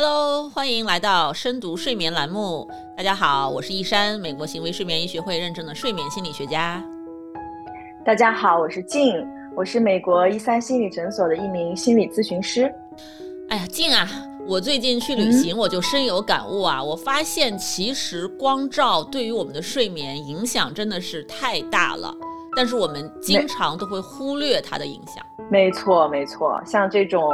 Hello，欢迎来到深读睡眠栏目。大家好，我是易山，美国行为睡眠医学会认证的睡眠心理学家。大家好，我是静，我是美国一三心理诊所的一名心理咨询师。哎呀，静啊，我最近去旅行，我就深有感悟啊。我发现其实光照对于我们的睡眠影响真的是太大了，但是我们经常都会忽略它的影响。没错，没错，像这种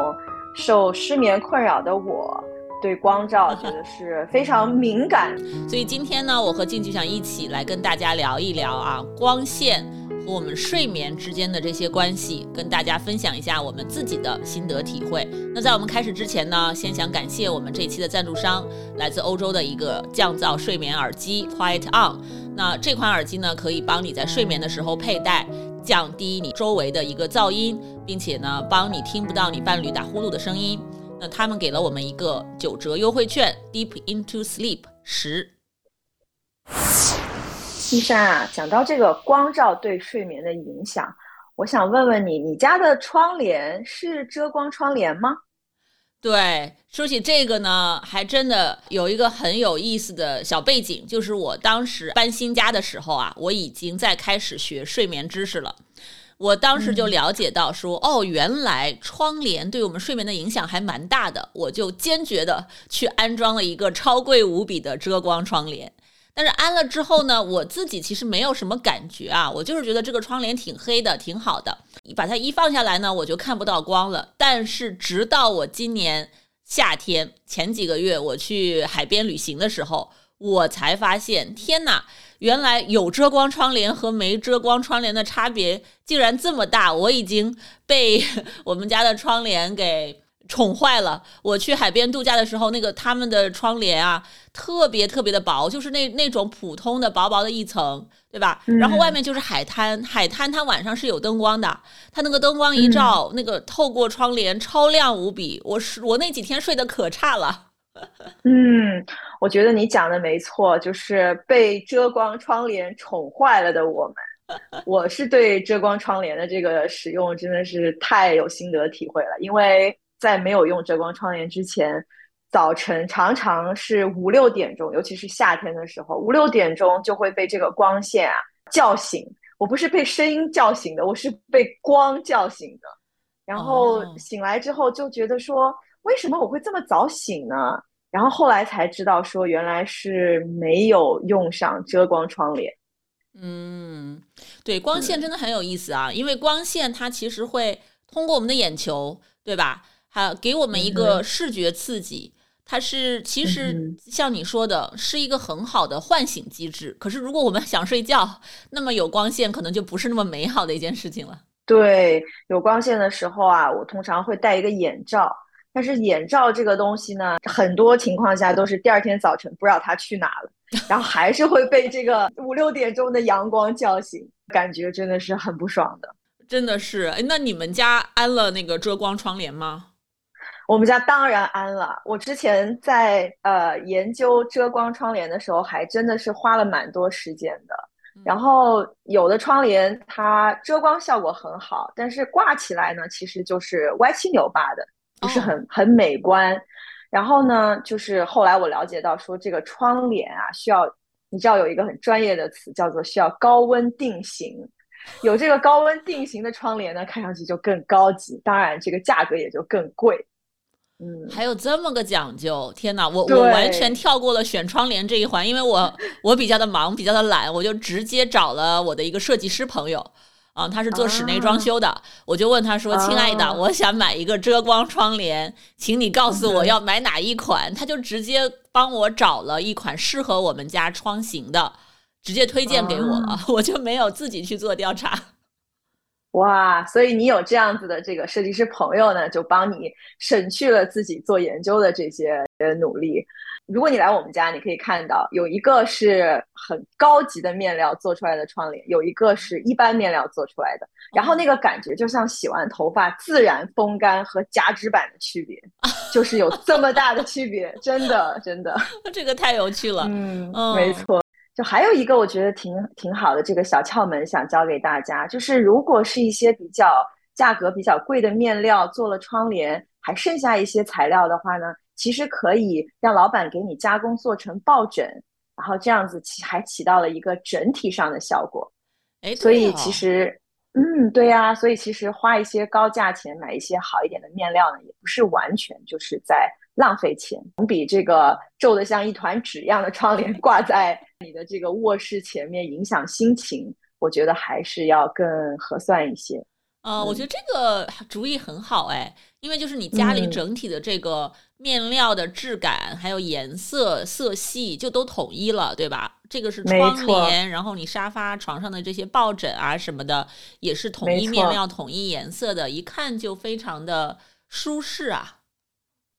受失眠困扰的我。对光照觉得是非常敏感，所以今天呢，我和静就想一起来跟大家聊一聊啊，光线和我们睡眠之间的这些关系，跟大家分享一下我们自己的心得体会。那在我们开始之前呢，先想感谢我们这期的赞助商，来自欧洲的一个降噪睡眠耳机 Quiet On。那这款耳机呢，可以帮你在睡眠的时候佩戴，降低你周围的一个噪音，并且呢，帮你听不到你伴侣打呼噜的声音。那他们给了我们一个九折优惠券，Deep into Sleep 十。西山啊，讲到这个光照对睡眠的影响，我想问问你，你家的窗帘是遮光窗帘吗？对，说起这个呢，还真的有一个很有意思的小背景，就是我当时搬新家的时候啊，我已经在开始学睡眠知识了。我当时就了解到说，哦，原来窗帘对我们睡眠的影响还蛮大的，我就坚决的去安装了一个超贵无比的遮光窗帘。但是安了之后呢，我自己其实没有什么感觉啊，我就是觉得这个窗帘挺黑的，挺好的。把它一放下来呢，我就看不到光了。但是直到我今年夏天前几个月我去海边旅行的时候，我才发现，天哪！原来有遮光窗帘和没遮光窗帘的差别竟然这么大！我已经被 我们家的窗帘给宠坏了。我去海边度假的时候，那个他们的窗帘啊，特别特别的薄，就是那那种普通的薄薄的一层，对吧？然后外面就是海滩，海滩它晚上是有灯光的，它那个灯光一照，那个透过窗帘超亮无比。我是我那几天睡得可差了。嗯，我觉得你讲的没错，就是被遮光窗帘宠坏了的我们。我是对遮光窗帘的这个使用真的是太有心得体会了，因为在没有用遮光窗帘之前，早晨常常是五六点钟，尤其是夏天的时候，五六点钟就会被这个光线啊叫醒。我不是被声音叫醒的，我是被光叫醒的。然后醒来之后就觉得说。为什么我会这么早醒呢？然后后来才知道，说原来是没有用上遮光窗帘。嗯，对，光线真的很有意思啊，因为光线它其实会通过我们的眼球，对吧？还给我们一个视觉刺激，它是其实像你说的，是一个很好的唤醒机制。可是如果我们 想睡觉，那么有光线可能就不是那么美好的一件事情了。对，有光线的时候啊，我通常会戴一个眼罩。但是眼罩这个东西呢，很多情况下都是第二天早晨不知道它去哪了，然后还是会被这个五六点钟的阳光叫醒，感觉真的是很不爽的。真的是，哎那你们家安了那个遮光窗帘吗？我们家当然安了。我之前在呃研究遮光窗帘的时候，还真的是花了蛮多时间的。然后有的窗帘它遮光效果很好，但是挂起来呢，其实就是歪七扭八的。不是很很美观，然后呢，就是后来我了解到说这个窗帘啊，需要你知道有一个很专业的词叫做需要高温定型，有这个高温定型的窗帘呢，看上去就更高级，当然这个价格也就更贵。嗯，还有这么个讲究，天哪，我我完全跳过了选窗帘这一环，因为我我比较的忙，比较的懒，我就直接找了我的一个设计师朋友。啊，他是做室内装修的，我就问他说：“亲爱的，我想买一个遮光窗帘，请你告诉我要买哪一款。”他就直接帮我找了一款适合我们家窗型的，直接推荐给我了，我就没有自己去做调查。哇，所以你有这样子的这个设计师朋友呢，就帮你省去了自己做研究的这些努力。如果你来我们家，你可以看到有一个是很高级的面料做出来的窗帘，有一个是一般面料做出来的。然后那个感觉就像洗完头发自然风干和夹直板的区别，就是有这么大的区别，真的真的，这个太有趣了。嗯，没错。就还有一个我觉得挺挺好的这个小窍门，想教给大家，就是如果是一些比较价格比较贵的面料做了窗帘，还剩下一些材料的话呢？其实可以让老板给你加工做成抱枕，然后这样子起还起到了一个整体上的效果。哎，所以其实，嗯，对呀，所以其实花一些高价钱买一些好一点的面料呢，也不是完全就是在浪费钱，总比这个皱得像一团纸一样的窗帘挂在你的这个卧室前面影响心情，我觉得还是要更合算一些。呃，我觉得这个主意很好哎，因为就是你家里整体的这个面料的质感，还有颜色色系就都统一了，对吧？这个是窗帘，然后你沙发、床上的这些抱枕啊什么的，也是统一面料、统一颜色的，一看就非常的舒适啊。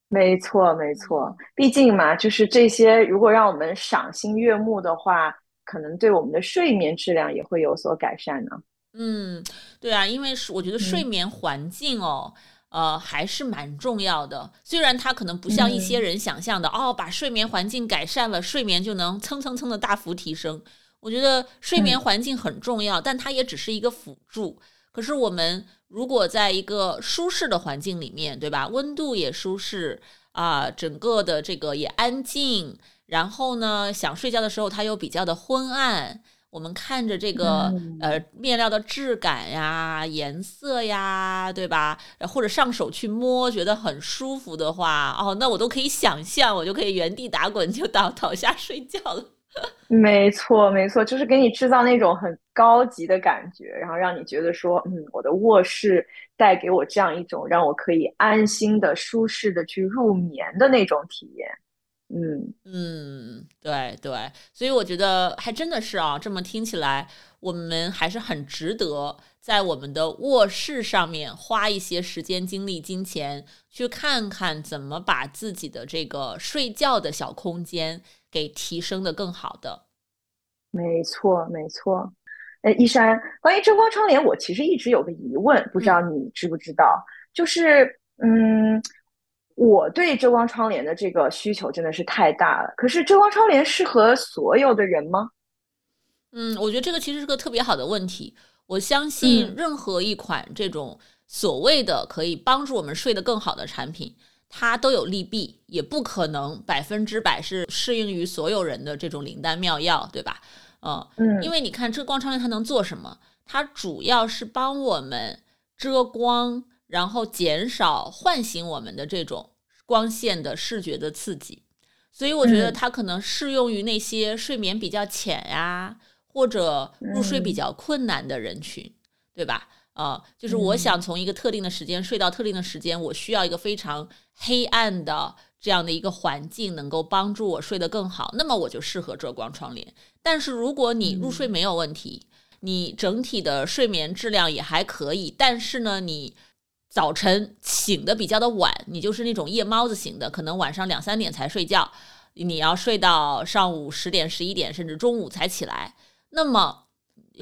没错，没错，毕竟嘛，就是这些，如果让我们赏心悦目的话，可能对我们的睡眠质量也会有所改善呢。嗯，对啊，因为是我觉得睡眠环境哦，呃，还是蛮重要的。虽然它可能不像一些人想象的哦，把睡眠环境改善了，睡眠就能蹭蹭蹭的大幅提升。我觉得睡眠环境很重要，但它也只是一个辅助。可是我们如果在一个舒适的环境里面，对吧？温度也舒适啊，整个的这个也安静，然后呢，想睡觉的时候它又比较的昏暗。我们看着这个呃面料的质感呀、颜色呀，对吧？或者上手去摸，觉得很舒服的话，哦，那我都可以想象，我就可以原地打滚，就倒倒下睡觉了。没错，没错，就是给你制造那种很高级的感觉，然后让你觉得说，嗯，我的卧室带给我这样一种让我可以安心的、舒适的去入眠的那种体验。嗯嗯，对对，所以我觉得还真的是啊，这么听起来，我们还是很值得在我们的卧室上面花一些时间、精力、金钱，去看看怎么把自己的这个睡觉的小空间给提升的更好的。没错，没错。哎，一山，关于遮光窗帘，我其实一直有个疑问，不知道你知不知道，就是嗯。我对遮光窗帘的这个需求真的是太大了。可是遮光窗帘适合所有的人吗？嗯，我觉得这个其实是个特别好的问题。我相信任何一款这种所谓的可以帮助我们睡得更好的产品，它都有利弊，也不可能百分之百是适应于所有人的这种灵丹妙药，对吧？嗯嗯，因为你看遮光窗帘它能做什么？它主要是帮我们遮光。然后减少唤醒我们的这种光线的视觉的刺激，所以我觉得它可能适用于那些睡眠比较浅呀，或者入睡比较困难的人群，对吧？呃，就是我想从一个特定的时间睡到特定的时间，我需要一个非常黑暗的这样的一个环境，能够帮助我睡得更好，那么我就适合遮光窗帘。但是如果你入睡没有问题，你整体的睡眠质量也还可以，但是呢，你早晨醒的比较的晚，你就是那种夜猫子型的，可能晚上两三点才睡觉，你要睡到上午十点、十一点，甚至中午才起来，那么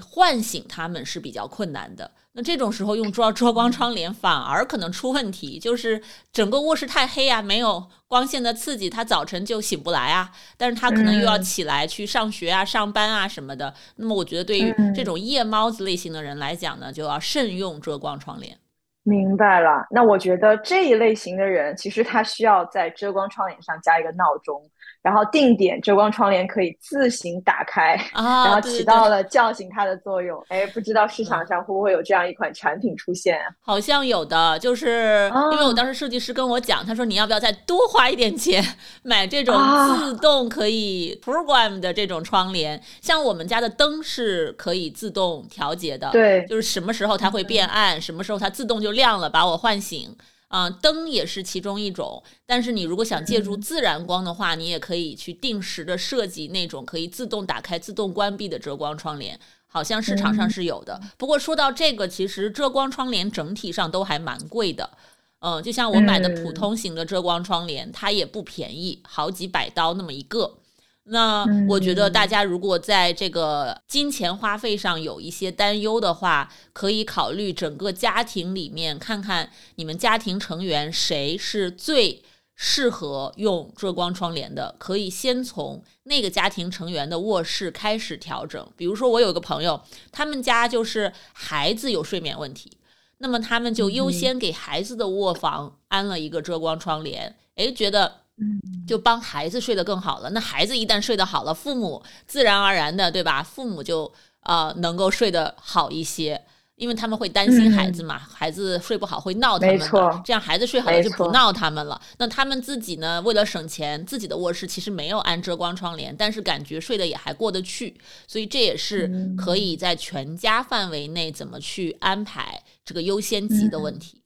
唤醒他们是比较困难的。那这种时候用遮遮光窗帘反而可能出问题，就是整个卧室太黑啊，没有光线的刺激，他早晨就醒不来啊。但是他可能又要起来去上学啊、上班啊什么的。那么我觉得对于这种夜猫子类型的人来讲呢，就要慎用遮光窗帘。明白了，那我觉得这一类型的人，其实他需要在遮光窗帘上加一个闹钟。然后定点遮光窗帘可以自行打开，然后起到了叫醒它的作用。哎，不知道市场上会不会有这样一款产品出现？好像有的，就是因为我当时设计师跟我讲，他说你要不要再多花一点钱买这种自动可以 program 的这种窗帘？像我们家的灯是可以自动调节的，对，就是什么时候它会变暗，什么时候它自动就亮了，把我唤醒。啊，灯也是其中一种，但是你如果想借助自然光的话，你也可以去定时的设计那种可以自动打开、自动关闭的遮光窗帘，好像市场上是有的。不过说到这个，其实遮光窗帘整体上都还蛮贵的，嗯，就像我买的普通型的遮光窗帘，它也不便宜，好几百刀那么一个。那我觉得大家如果在这个金钱花费上有一些担忧的话，可以考虑整个家庭里面看看你们家庭成员谁是最适合用遮光窗帘的，可以先从那个家庭成员的卧室开始调整。比如说，我有一个朋友，他们家就是孩子有睡眠问题，那么他们就优先给孩子的卧房安了一个遮光窗帘，诶，觉得。嗯，就帮孩子睡得更好了。那孩子一旦睡得好了，父母自然而然的，对吧？父母就呃能够睡得好一些。因为他们会担心孩子嘛，孩子睡不好会闹他们的，这样孩子睡好了就不闹他们了。那他们自己呢？为了省钱，自己的卧室其实没有安遮光窗帘，但是感觉睡得也还过得去，所以这也是可以在全家范围内怎么去安排这个优先级的问题。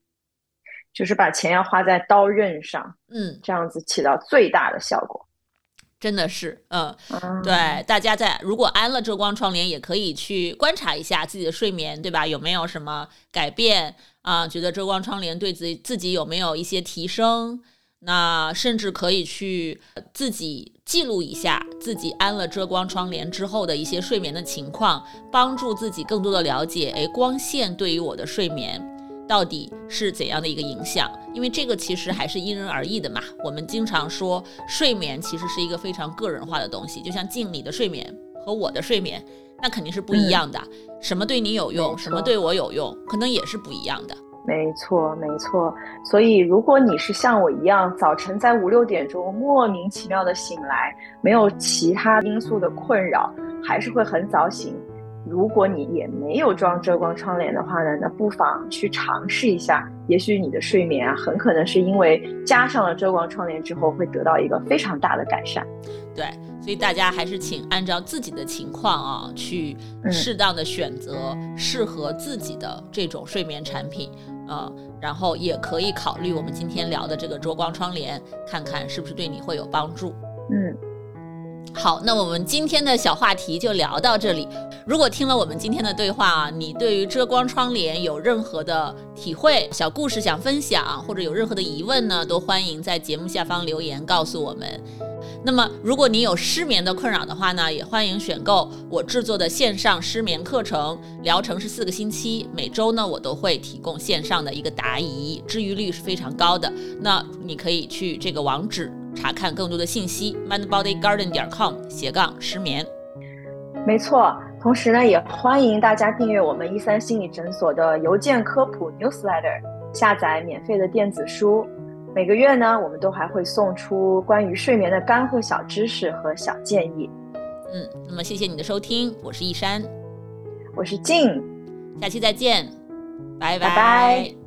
就是把钱要花在刀刃上，嗯，这样子起到最大的效果。真的是，嗯，对，大家在如果安了遮光窗帘，也可以去观察一下自己的睡眠，对吧？有没有什么改变啊？觉得遮光窗帘对自己自己有没有一些提升？那甚至可以去自己记录一下自己安了遮光窗帘之后的一些睡眠的情况，帮助自己更多的了解，哎，光线对于我的睡眠。到底是怎样的一个影响？因为这个其实还是因人而异的嘛。我们经常说，睡眠其实是一个非常个人化的东西。就像静你的睡眠和我的睡眠，那肯定是不一样的。什么对你有用，什么对我有用，可能也是不一样的。没错，没错。所以，如果你是像我一样，早晨在五六点钟莫名其妙的醒来，没有其他因素的困扰，还是会很早醒。如果你也没有装遮光窗帘的话呢，那不妨去尝试一下，也许你的睡眠啊，很可能是因为加上了遮光窗帘之后，会得到一个非常大的改善。对，所以大家还是请按照自己的情况啊，去适当的选择适合自己的这种睡眠产品，呃，然后也可以考虑我们今天聊的这个遮光窗帘，看看是不是对你会有帮助。嗯。好，那我们今天的小话题就聊到这里。如果听了我们今天的对话啊，你对于遮光窗帘有任何的体会、小故事想分享，或者有任何的疑问呢，都欢迎在节目下方留言告诉我们。那么，如果你有失眠的困扰的话呢，也欢迎选购我制作的线上失眠课程，疗程是四个星期，每周呢我都会提供线上的一个答疑，治愈率是非常高的。那你可以去这个网址。查看更多的信息，mindbodygarden 点 com 斜杠失眠。没错，同时呢，也欢迎大家订阅我们一三心理诊所的邮件科普 newsletter，下载免费的电子书。每个月呢，我们都还会送出关于睡眠的干货小知识和小建议。嗯，那么谢谢你的收听，我是一山，我是静，下期再见，拜拜。